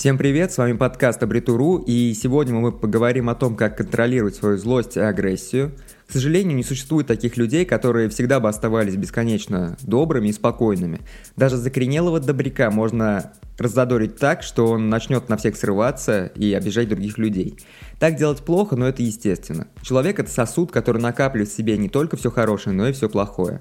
Всем привет, с вами подкаст Абритуру, и сегодня мы поговорим о том, как контролировать свою злость и агрессию. К сожалению, не существует таких людей, которые всегда бы оставались бесконечно добрыми и спокойными. Даже закоренелого добряка можно раззадорить так, что он начнет на всех срываться и обижать других людей. Так делать плохо, но это естественно. Человек – это сосуд, который накапливает в себе не только все хорошее, но и все плохое.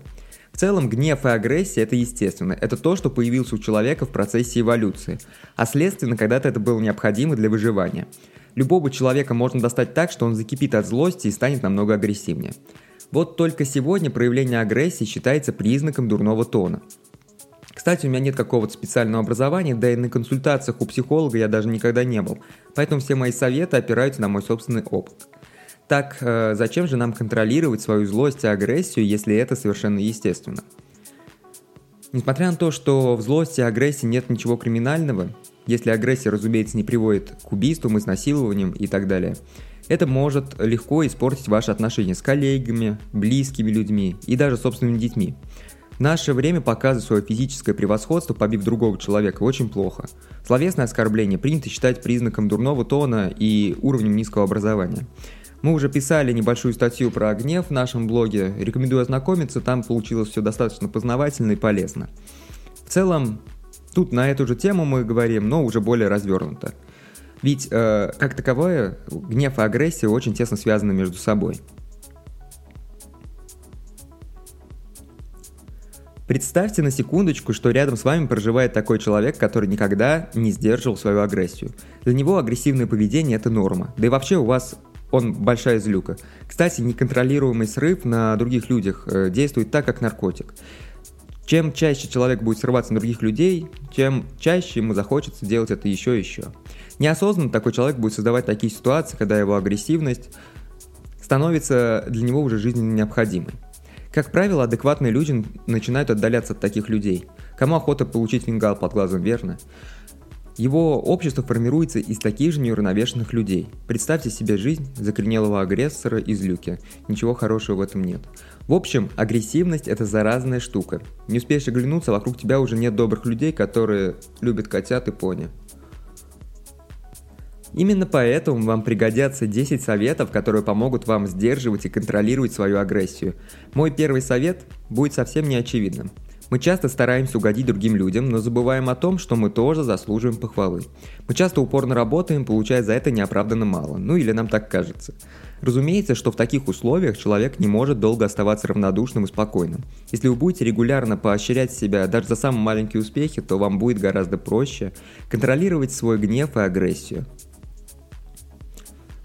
Целом, гнев и агрессия – это естественно. Это то, что появилось у человека в процессе эволюции. А следственно, когда-то это было необходимо для выживания. Любого человека можно достать так, что он закипит от злости и станет намного агрессивнее. Вот только сегодня проявление агрессии считается признаком дурного тона. Кстати, у меня нет какого-то специального образования, да и на консультациях у психолога я даже никогда не был, поэтому все мои советы опираются на мой собственный опыт. Так э, зачем же нам контролировать свою злость и агрессию, если это совершенно естественно? Несмотря на то, что в злости и агрессии нет ничего криминального, если агрессия, разумеется, не приводит к убийствам, изнасилованиям и так далее, это может легко испортить ваши отношения с коллегами, близкими людьми и даже собственными детьми. В наше время показывать свое физическое превосходство, побив другого человека, очень плохо. Словесное оскорбление принято считать признаком дурного тона и уровнем низкого образования. Мы уже писали небольшую статью про гнев в нашем блоге, рекомендую ознакомиться, там получилось все достаточно познавательно и полезно. В целом, тут на эту же тему мы говорим, но уже более развернуто. Ведь, э, как таковое, гнев и агрессия очень тесно связаны между собой. Представьте на секундочку, что рядом с вами проживает такой человек, который никогда не сдерживал свою агрессию. Для него агрессивное поведение – это норма. Да и вообще у вас он большая злюка. Кстати, неконтролируемый срыв на других людях э, действует так, как наркотик. Чем чаще человек будет срываться на других людей, тем чаще ему захочется делать это еще и еще. Неосознанно такой человек будет создавать такие ситуации, когда его агрессивность становится для него уже жизненно необходимой. Как правило, адекватные люди начинают отдаляться от таких людей. Кому охота получить фингал под глазом, верно? Его общество формируется из таких же неуравновешенных людей. Представьте себе жизнь закоренелого агрессора из люки. Ничего хорошего в этом нет. В общем, агрессивность – это заразная штука. Не успеешь оглянуться, вокруг тебя уже нет добрых людей, которые любят котят и пони. Именно поэтому вам пригодятся 10 советов, которые помогут вам сдерживать и контролировать свою агрессию. Мой первый совет будет совсем неочевидным – мы часто стараемся угодить другим людям, но забываем о том, что мы тоже заслуживаем похвалы. Мы часто упорно работаем, получая за это неоправданно мало, ну или нам так кажется. Разумеется, что в таких условиях человек не может долго оставаться равнодушным и спокойным. Если вы будете регулярно поощрять себя даже за самые маленькие успехи, то вам будет гораздо проще контролировать свой гнев и агрессию.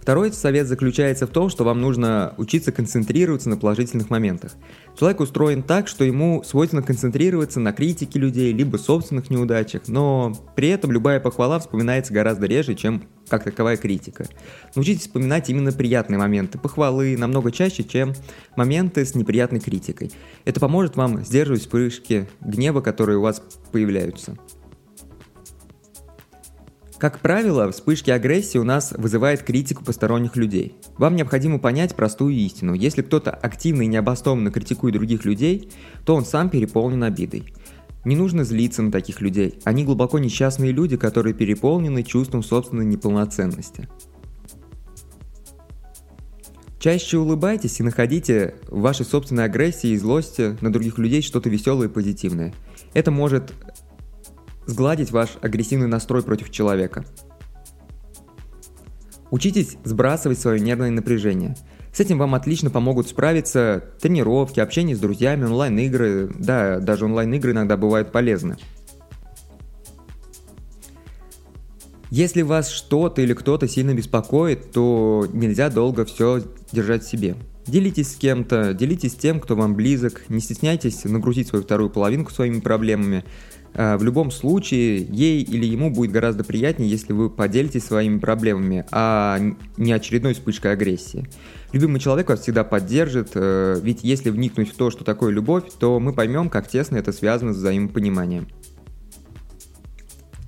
Второй совет заключается в том, что вам нужно учиться концентрироваться на положительных моментах. Человек устроен так, что ему свойственно концентрироваться на критике людей, либо собственных неудачах, но при этом любая похвала вспоминается гораздо реже, чем как таковая критика. Научитесь вспоминать именно приятные моменты похвалы намного чаще, чем моменты с неприятной критикой. Это поможет вам сдерживать вспышки гнева, которые у вас появляются. Как правило, вспышки агрессии у нас вызывают критику посторонних людей. Вам необходимо понять простую истину. Если кто-то активно и необоснованно критикует других людей, то он сам переполнен обидой. Не нужно злиться на таких людей. Они глубоко несчастные люди, которые переполнены чувством собственной неполноценности. Чаще улыбайтесь и находите в вашей собственной агрессии и злости на других людей что-то веселое и позитивное. Это может сгладить ваш агрессивный настрой против человека. Учитесь сбрасывать свое нервное напряжение. С этим вам отлично помогут справиться тренировки, общение с друзьями, онлайн-игры. Да, даже онлайн-игры иногда бывают полезны. Если вас что-то или кто-то сильно беспокоит, то нельзя долго все держать в себе. Делитесь с кем-то, делитесь с тем, кто вам близок, не стесняйтесь нагрузить свою вторую половинку своими проблемами. А, в любом случае, ей или ему будет гораздо приятнее, если вы поделитесь своими проблемами, а не очередной вспышкой агрессии. Любимый человек вас всегда поддержит, э, ведь если вникнуть в то, что такое любовь, то мы поймем, как тесно это связано с взаимопониманием.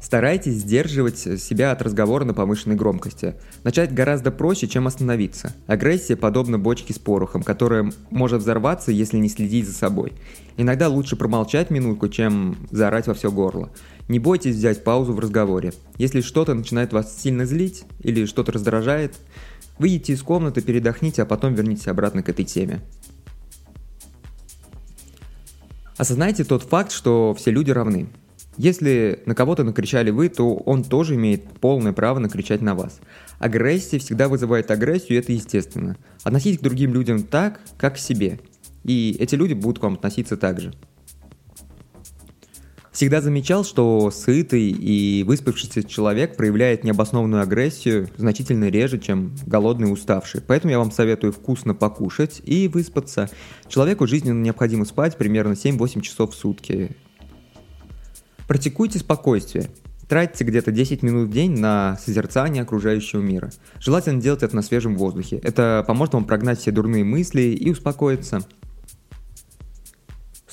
Старайтесь сдерживать себя от разговора на повышенной громкости. Начать гораздо проще, чем остановиться. Агрессия подобна бочке с порохом, которая может взорваться, если не следить за собой. Иногда лучше промолчать минутку, чем заорать во все горло. Не бойтесь взять паузу в разговоре. Если что-то начинает вас сильно злить или что-то раздражает, выйдите из комнаты, передохните, а потом вернитесь обратно к этой теме. Осознайте тот факт, что все люди равны. Если на кого-то накричали вы, то он тоже имеет полное право накричать на вас. Агрессия всегда вызывает агрессию, и это естественно. Относитесь к другим людям так, как к себе. И эти люди будут к вам относиться так же. Всегда замечал, что сытый и выспавшийся человек проявляет необоснованную агрессию значительно реже, чем голодный и уставший. Поэтому я вам советую вкусно покушать и выспаться. Человеку жизненно необходимо спать примерно 7-8 часов в сутки. Практикуйте спокойствие. Тратьте где-то 10 минут в день на созерцание окружающего мира. Желательно делать это на свежем воздухе. Это поможет вам прогнать все дурные мысли и успокоиться.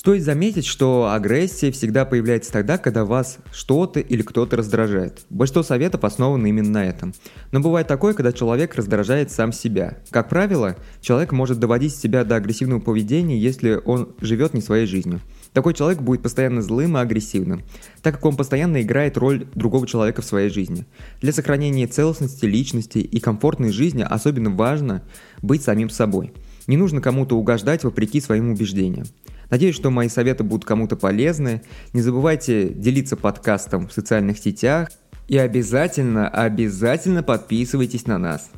Стоит заметить, что агрессия всегда появляется тогда, когда вас что-то или кто-то раздражает. Большинство советов основаны именно на этом. Но бывает такое, когда человек раздражает сам себя. Как правило, человек может доводить себя до агрессивного поведения, если он живет не своей жизнью. Такой человек будет постоянно злым и агрессивным, так как он постоянно играет роль другого человека в своей жизни. Для сохранения целостности личности и комфортной жизни особенно важно быть самим собой. Не нужно кому-то угождать вопреки своим убеждениям. Надеюсь, что мои советы будут кому-то полезны. Не забывайте делиться подкастом в социальных сетях. И обязательно, обязательно подписывайтесь на нас.